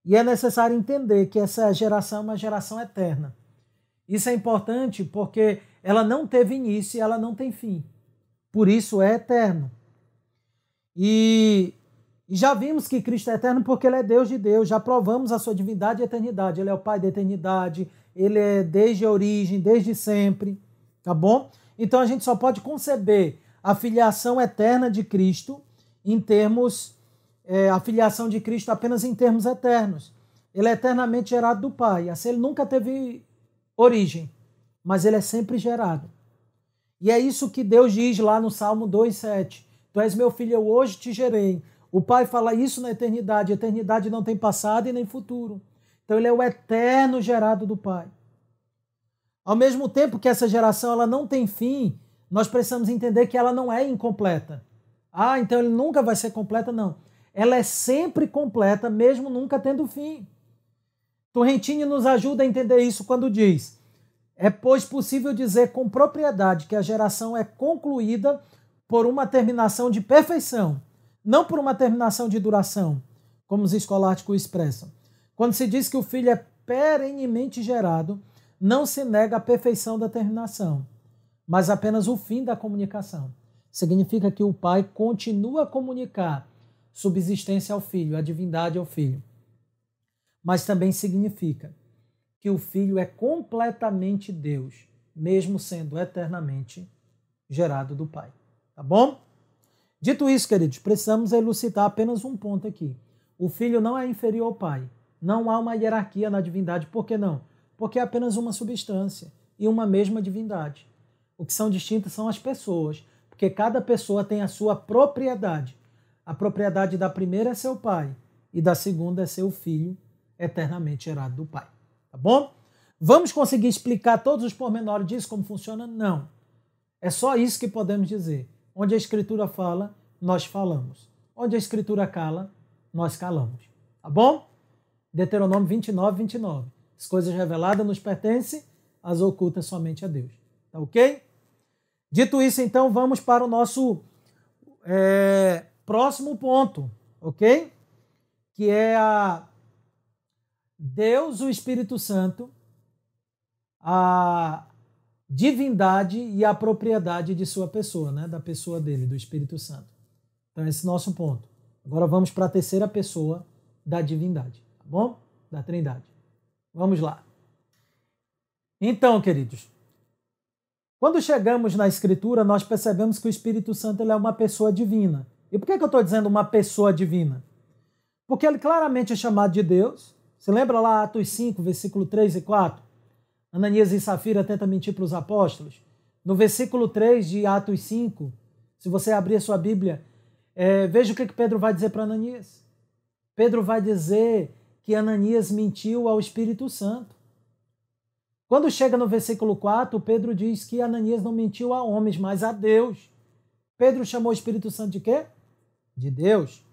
E é necessário entender que essa geração é uma geração eterna. Isso é importante porque ela não teve início e ela não tem fim. Por isso é eterno. E e já vimos que Cristo é eterno porque ele é Deus de Deus, já provamos a sua divindade e eternidade. Ele é o Pai da eternidade, ele é desde a origem, desde sempre, tá bom? Então a gente só pode conceber a filiação eterna de Cristo em termos, é, a filiação de Cristo apenas em termos eternos. Ele é eternamente gerado do Pai, assim ele nunca teve origem, mas ele é sempre gerado. E é isso que Deus diz lá no Salmo 2,7. Tu és meu filho, eu hoje te gerei. O Pai fala isso na eternidade. A eternidade não tem passado e nem futuro. Então ele é o eterno gerado do Pai. Ao mesmo tempo que essa geração ela não tem fim, nós precisamos entender que ela não é incompleta. Ah, então ele nunca vai ser completa, não. Ela é sempre completa, mesmo nunca tendo fim. Torrentini nos ajuda a entender isso quando diz: é pois possível dizer com propriedade que a geração é concluída por uma terminação de perfeição não por uma terminação de duração, como os escolásticos expressam. Quando se diz que o filho é perenemente gerado, não se nega a perfeição da terminação, mas apenas o fim da comunicação. Significa que o pai continua a comunicar subsistência ao filho, a divindade ao filho. Mas também significa que o filho é completamente Deus, mesmo sendo eternamente gerado do pai. Tá bom? Dito isso, queridos, precisamos elucidar apenas um ponto aqui. O filho não é inferior ao pai. Não há uma hierarquia na divindade. Por que não? Porque é apenas uma substância e uma mesma divindade. O que são distintas são as pessoas, porque cada pessoa tem a sua propriedade. A propriedade da primeira é seu pai e da segunda é seu filho, eternamente gerado do pai. Tá bom? Vamos conseguir explicar todos os pormenores disso, como funciona? Não. É só isso que podemos dizer. Onde a Escritura fala, nós falamos. Onde a Escritura cala, nós calamos. Tá bom? Deuteronômio 29, 29. As coisas reveladas nos pertencem, as ocultas somente a Deus. Tá ok? Dito isso, então, vamos para o nosso é, próximo ponto, ok? Que é a Deus, o Espírito Santo, a divindade e a propriedade de sua pessoa, né? da pessoa dele, do Espírito Santo. Então, esse é o nosso ponto. Agora vamos para a terceira pessoa da divindade, tá bom? Da trindade. Vamos lá. Então, queridos, quando chegamos na Escritura, nós percebemos que o Espírito Santo ele é uma pessoa divina. E por que, que eu estou dizendo uma pessoa divina? Porque ele claramente é chamado de Deus. Você lembra lá Atos 5, versículo 3 e 4? Ananias e Safira tentam mentir para os apóstolos. No versículo 3 de Atos 5, se você abrir a sua Bíblia, é, veja o que, que Pedro vai dizer para Ananias. Pedro vai dizer que Ananias mentiu ao Espírito Santo. Quando chega no versículo 4, Pedro diz que Ananias não mentiu a homens, mas a Deus. Pedro chamou o Espírito Santo de quê? De Deus.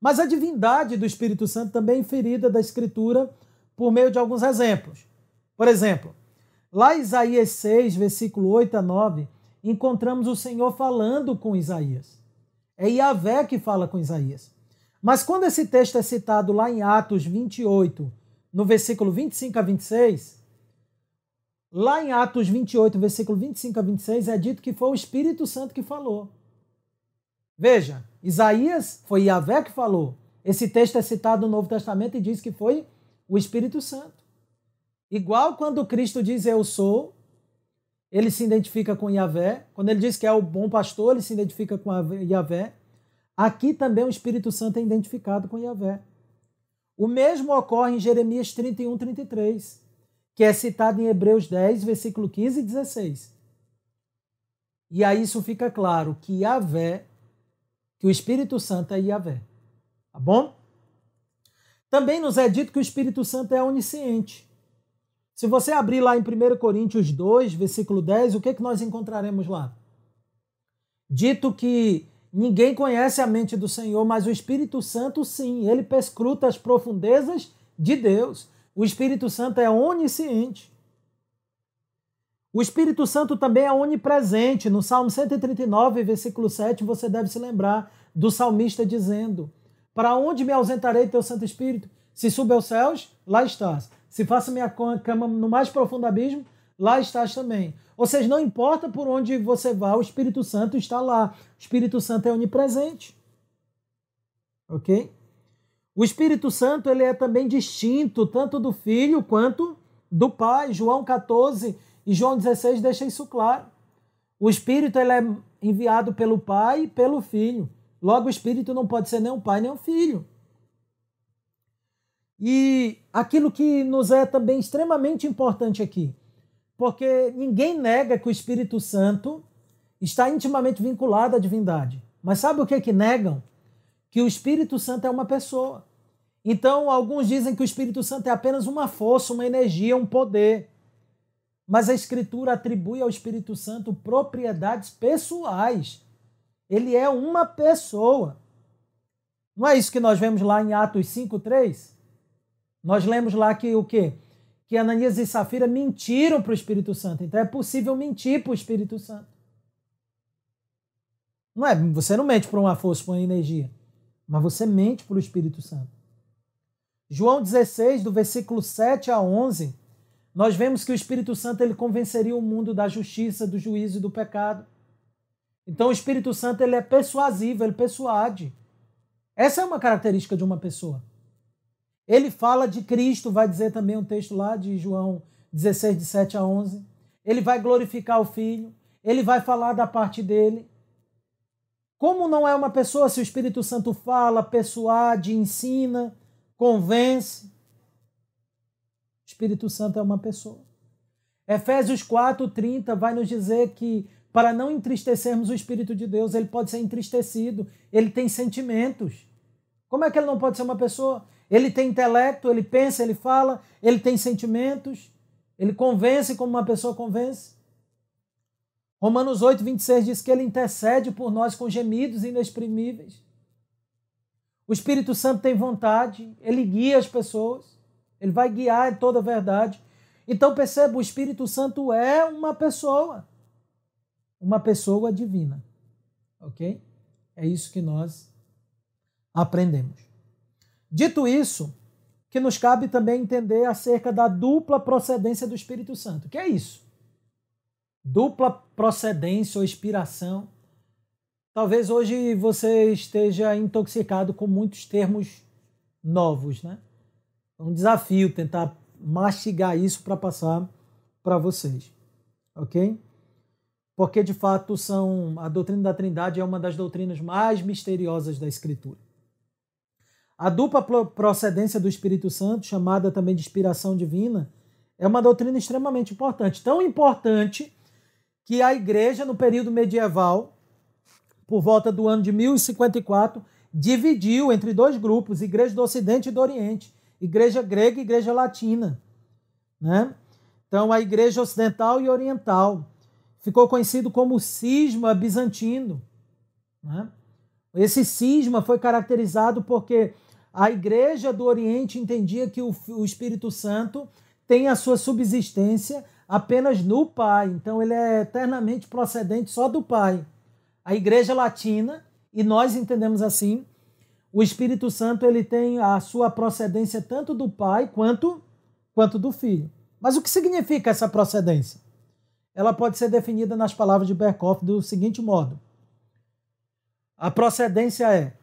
Mas a divindade do Espírito Santo também é inferida da Escritura por meio de alguns exemplos. Por exemplo, lá em Isaías 6, versículo 8 a 9, encontramos o Senhor falando com Isaías. É Yahvé que fala com Isaías. Mas quando esse texto é citado lá em Atos 28, no versículo 25 a 26, lá em Atos 28, versículo 25 a 26, é dito que foi o Espírito Santo que falou. Veja, Isaías foi Yahvé que falou. Esse texto é citado no Novo Testamento e diz que foi o Espírito Santo. Igual quando Cristo diz eu sou, ele se identifica com Yahvé. Quando ele diz que é o bom pastor, ele se identifica com Yahvé. Aqui também o Espírito Santo é identificado com Yahvé. O mesmo ocorre em Jeremias 31, 33, que é citado em Hebreus 10, versículo 15 e 16. E aí isso fica claro que Yahvé, que o Espírito Santo é Yahvé. Tá bom? Também nos é dito que o Espírito Santo é onisciente. Se você abrir lá em 1 Coríntios 2, versículo 10, o que, é que nós encontraremos lá? Dito que ninguém conhece a mente do Senhor, mas o Espírito Santo sim, ele perscruta as profundezas de Deus. O Espírito Santo é onisciente. O Espírito Santo também é onipresente. No Salmo 139, versículo 7, você deve se lembrar do salmista dizendo: Para onde me ausentarei teu Santo Espírito? Se subo aos céus, lá estás. Se faço minha cama no mais profundo abismo, lá estás também. Ou seja, não importa por onde você vá, o Espírito Santo está lá. O Espírito Santo é onipresente. Ok? O Espírito Santo ele é também distinto tanto do Filho quanto do Pai. João 14 e João 16 deixa isso claro. O Espírito ele é enviado pelo Pai e pelo Filho. Logo, o Espírito não pode ser nem o Pai nem o Filho. E aquilo que nos é também extremamente importante aqui, porque ninguém nega que o Espírito Santo está intimamente vinculado à divindade. Mas sabe o que é que negam? Que o Espírito Santo é uma pessoa. Então, alguns dizem que o Espírito Santo é apenas uma força, uma energia, um poder. Mas a Escritura atribui ao Espírito Santo propriedades pessoais. Ele é uma pessoa. Não é isso que nós vemos lá em Atos 5,3? Nós lemos lá que o quê? Que Ananias e Safira mentiram para o Espírito Santo. Então é possível mentir para o Espírito Santo. Não é, você não mente para uma força, para uma energia. mas você mente para o Espírito Santo. João 16, do versículo 7 a 11, nós vemos que o Espírito Santo ele convenceria o mundo da justiça, do juízo e do pecado. Então o Espírito Santo ele é persuasivo, ele persuade. Essa é uma característica de uma pessoa. Ele fala de Cristo, vai dizer também um texto lá de João 16, de 7 a 11. Ele vai glorificar o Filho, ele vai falar da parte dele. Como não é uma pessoa se o Espírito Santo fala, persuade, ensina, convence? O Espírito Santo é uma pessoa. Efésios 4:30 vai nos dizer que para não entristecermos o Espírito de Deus, ele pode ser entristecido, ele tem sentimentos. Como é que ele não pode ser uma pessoa? Ele tem intelecto, ele pensa, ele fala, ele tem sentimentos, ele convence como uma pessoa convence. Romanos 8, 26 diz que ele intercede por nós com gemidos inexprimíveis. O Espírito Santo tem vontade, ele guia as pessoas, ele vai guiar toda a verdade. Então perceba, o Espírito Santo é uma pessoa, uma pessoa divina. Ok? É isso que nós aprendemos. Dito isso, que nos cabe também entender acerca da dupla procedência do Espírito Santo. Que é isso? Dupla procedência ou inspiração. Talvez hoje você esteja intoxicado com muitos termos novos, né? É um desafio tentar mastigar isso para passar para vocês, ok? Porque de fato são a doutrina da Trindade é uma das doutrinas mais misteriosas da Escritura. A dupla procedência do Espírito Santo, chamada também de inspiração divina, é uma doutrina extremamente importante. Tão importante que a igreja, no período medieval, por volta do ano de 1054, dividiu entre dois grupos, Igreja do Ocidente e do Oriente, Igreja grega e Igreja latina. Né? Então, a Igreja Ocidental e Oriental. Ficou conhecido como cisma bizantino. Né? Esse cisma foi caracterizado porque a igreja do Oriente entendia que o, o Espírito Santo tem a sua subsistência apenas no Pai, então ele é eternamente procedente só do Pai. A igreja latina, e nós entendemos assim, o Espírito Santo ele tem a sua procedência tanto do Pai quanto, quanto do Filho. Mas o que significa essa procedência? Ela pode ser definida nas palavras de Berkhoff do seguinte modo: a procedência é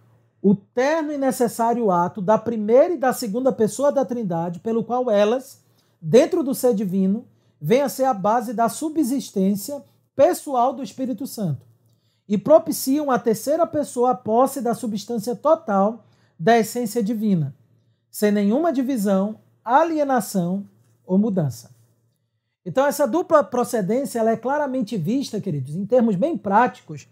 o terno e necessário ato da primeira e da segunda pessoa da Trindade, pelo qual elas, dentro do ser divino, vêm a ser a base da subsistência pessoal do Espírito Santo e propiciam a terceira pessoa a posse da substância total da essência divina, sem nenhuma divisão, alienação ou mudança. Então, essa dupla procedência ela é claramente vista, queridos, em termos bem práticos,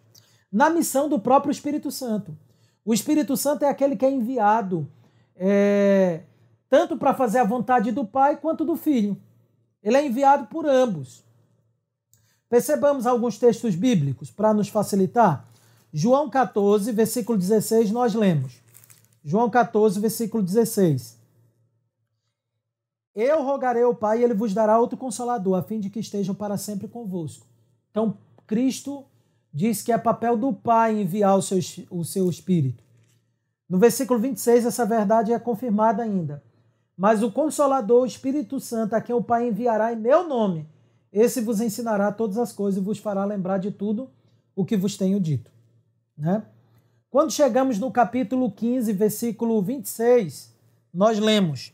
na missão do próprio Espírito Santo. O Espírito Santo é aquele que é enviado é, tanto para fazer a vontade do Pai quanto do Filho. Ele é enviado por ambos. Percebamos alguns textos bíblicos para nos facilitar. João 14, versículo 16, nós lemos. João 14, versículo 16. Eu rogarei ao Pai e ele vos dará outro consolador, a fim de que estejam para sempre convosco. Então, Cristo diz que é papel do Pai enviar o seu, o seu Espírito. No versículo 26, essa verdade é confirmada ainda. Mas o Consolador, o Espírito Santo, a quem o Pai enviará em meu nome, esse vos ensinará todas as coisas e vos fará lembrar de tudo o que vos tenho dito. Né? Quando chegamos no capítulo 15, versículo 26, nós lemos: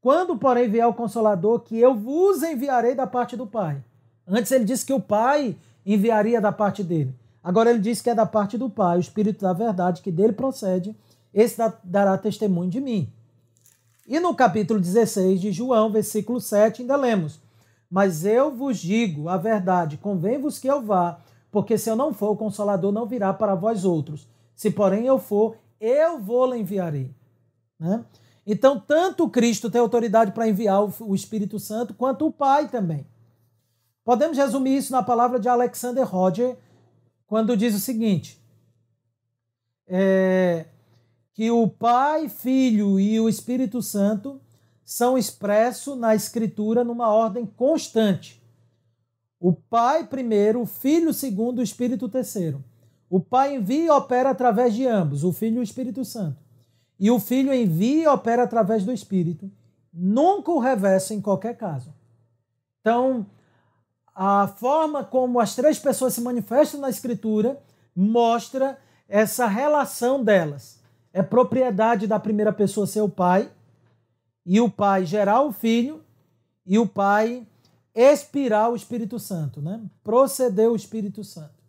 Quando, porém, vier o Consolador, que eu vos enviarei da parte do Pai. Antes ele disse que o Pai enviaria da parte dele. Agora ele diz que é da parte do Pai, o Espírito da verdade, que dele procede, esse dará testemunho de mim. E no capítulo 16 de João, versículo 7, ainda lemos: Mas eu vos digo a verdade, convém-vos que eu vá, porque se eu não for, o Consolador não virá para vós outros. Se, porém, eu for, eu vou-lhe enviarei. Né? Então, tanto Cristo tem autoridade para enviar o Espírito Santo, quanto o Pai também. Podemos resumir isso na palavra de Alexander Roger, quando diz o seguinte: é, que o Pai, Filho e o Espírito Santo são expressos na Escritura numa ordem constante. O Pai primeiro, o Filho segundo, o Espírito terceiro. O Pai envia e opera através de ambos, o Filho e o Espírito Santo. E o Filho envia e opera através do Espírito. Nunca o reverso em qualquer caso. Então, a forma como as três pessoas se manifestam na Escritura mostra essa relação delas. É propriedade da primeira pessoa ser o pai, e o pai gerar o filho, e o pai expirar o Espírito Santo, né? proceder o Espírito Santo.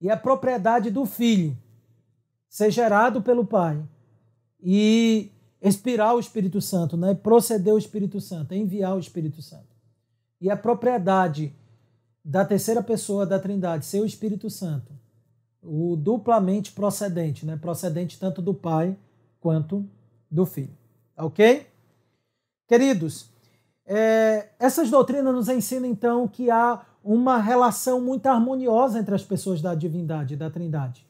E é propriedade do filho ser gerado pelo pai e expirar o Espírito Santo, né? proceder o Espírito Santo, enviar o Espírito Santo. E a propriedade da terceira pessoa da Trindade ser o Espírito Santo, o duplamente procedente, né? procedente tanto do Pai quanto do Filho. Ok? Queridos, é, essas doutrinas nos ensinam então que há uma relação muito harmoniosa entre as pessoas da divindade, da Trindade.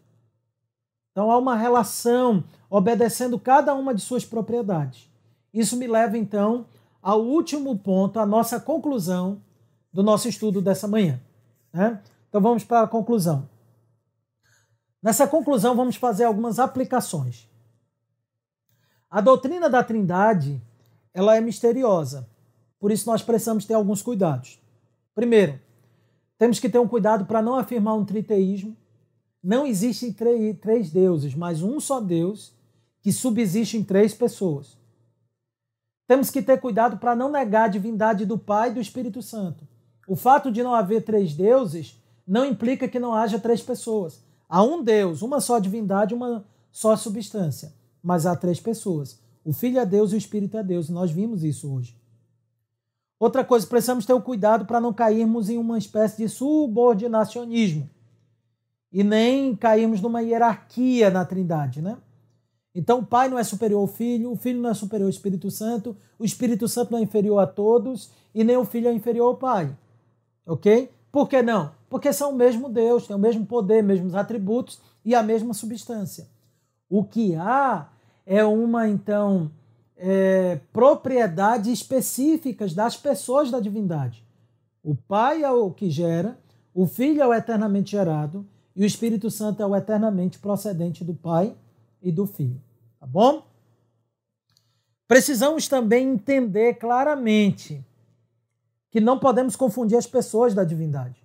Então há uma relação obedecendo cada uma de suas propriedades. Isso me leva então ao último ponto, a nossa conclusão do nosso estudo dessa manhã. Né? Então vamos para a conclusão. Nessa conclusão, vamos fazer algumas aplicações. A doutrina da Trindade ela é misteriosa, por isso nós precisamos ter alguns cuidados. Primeiro, temos que ter um cuidado para não afirmar um triteísmo. Não existem três deuses, mas um só Deus que subsiste em três pessoas. Temos que ter cuidado para não negar a divindade do Pai e do Espírito Santo. O fato de não haver três deuses não implica que não haja três pessoas. Há um Deus, uma só divindade, uma só substância, mas há três pessoas. O Filho é Deus e o Espírito é Deus, e nós vimos isso hoje. Outra coisa, precisamos ter o cuidado para não cairmos em uma espécie de subordinacionismo e nem cairmos numa hierarquia na Trindade, né? Então, o Pai não é superior ao Filho, o Filho não é superior ao Espírito Santo, o Espírito Santo não é inferior a todos e nem o Filho é inferior ao Pai. Ok? Por que não? Porque são o mesmo Deus, têm o mesmo poder, mesmos atributos e a mesma substância. O que há é uma, então, é, propriedades específicas das pessoas da divindade. O Pai é o que gera, o Filho é o eternamente gerado e o Espírito Santo é o eternamente procedente do Pai e do Filho. Tá bom? Precisamos também entender claramente que não podemos confundir as pessoas da divindade.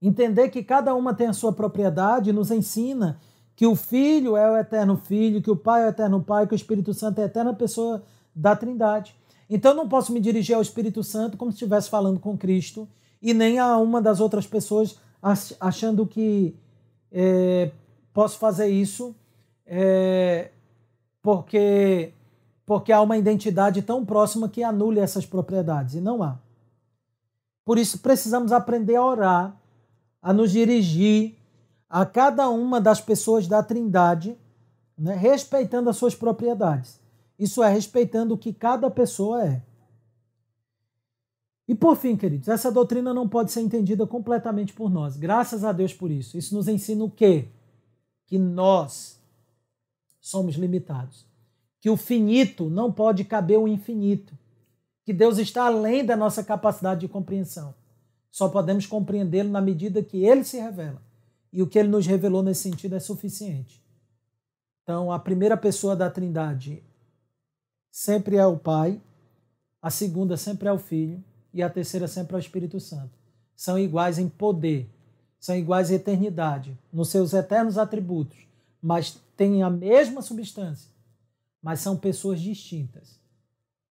Entender que cada uma tem a sua propriedade nos ensina que o Filho é o eterno Filho, que o Pai é o eterno Pai, que o Espírito Santo é a eterna pessoa da Trindade. Então não posso me dirigir ao Espírito Santo como se estivesse falando com Cristo e nem a uma das outras pessoas achando que é, posso fazer isso é, porque, porque há uma identidade tão próxima que anule essas propriedades, e não há. Por isso precisamos aprender a orar, a nos dirigir a cada uma das pessoas da Trindade, né, respeitando as suas propriedades. Isso é, respeitando o que cada pessoa é. E por fim, queridos, essa doutrina não pode ser entendida completamente por nós. Graças a Deus por isso. Isso nos ensina o quê? Que nós somos limitados. Que o finito não pode caber o infinito. Que Deus está além da nossa capacidade de compreensão. Só podemos compreendê-lo na medida que ele se revela e o que ele nos revelou nesse sentido é suficiente. Então, a primeira pessoa da Trindade sempre é o Pai, a segunda sempre é o Filho e a terceira sempre é o Espírito Santo. São iguais em poder, são iguais em eternidade, nos seus eternos atributos, mas têm a mesma substância, mas são pessoas distintas.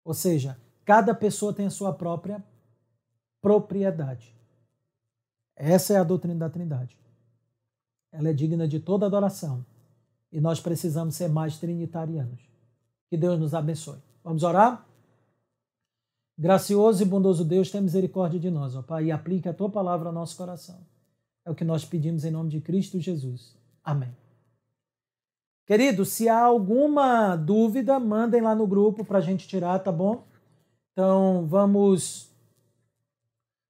Ou seja, cada pessoa tem a sua própria propriedade. Essa é a doutrina da Trindade ela é digna de toda adoração. E nós precisamos ser mais trinitarianos. Que Deus nos abençoe. Vamos orar? Gracioso e bondoso Deus, tenha misericórdia de nós, ó Pai, e aplique a tua palavra ao nosso coração. É o que nós pedimos em nome de Cristo Jesus. Amém. Queridos, se há alguma dúvida, mandem lá no grupo para a gente tirar, tá bom? Então vamos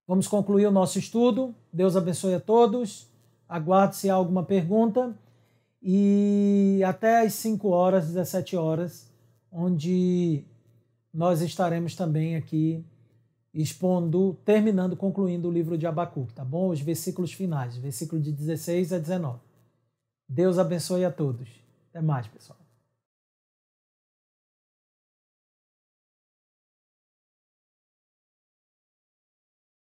vamos concluir o nosso estudo. Deus abençoe a todos. Aguarde se há alguma pergunta. E até às 5 horas, 17 horas, onde nós estaremos também aqui expondo, terminando, concluindo o livro de Abacuque, tá bom? Os versículos finais, versículo de 16 a 19. Deus abençoe a todos. Até mais, pessoal.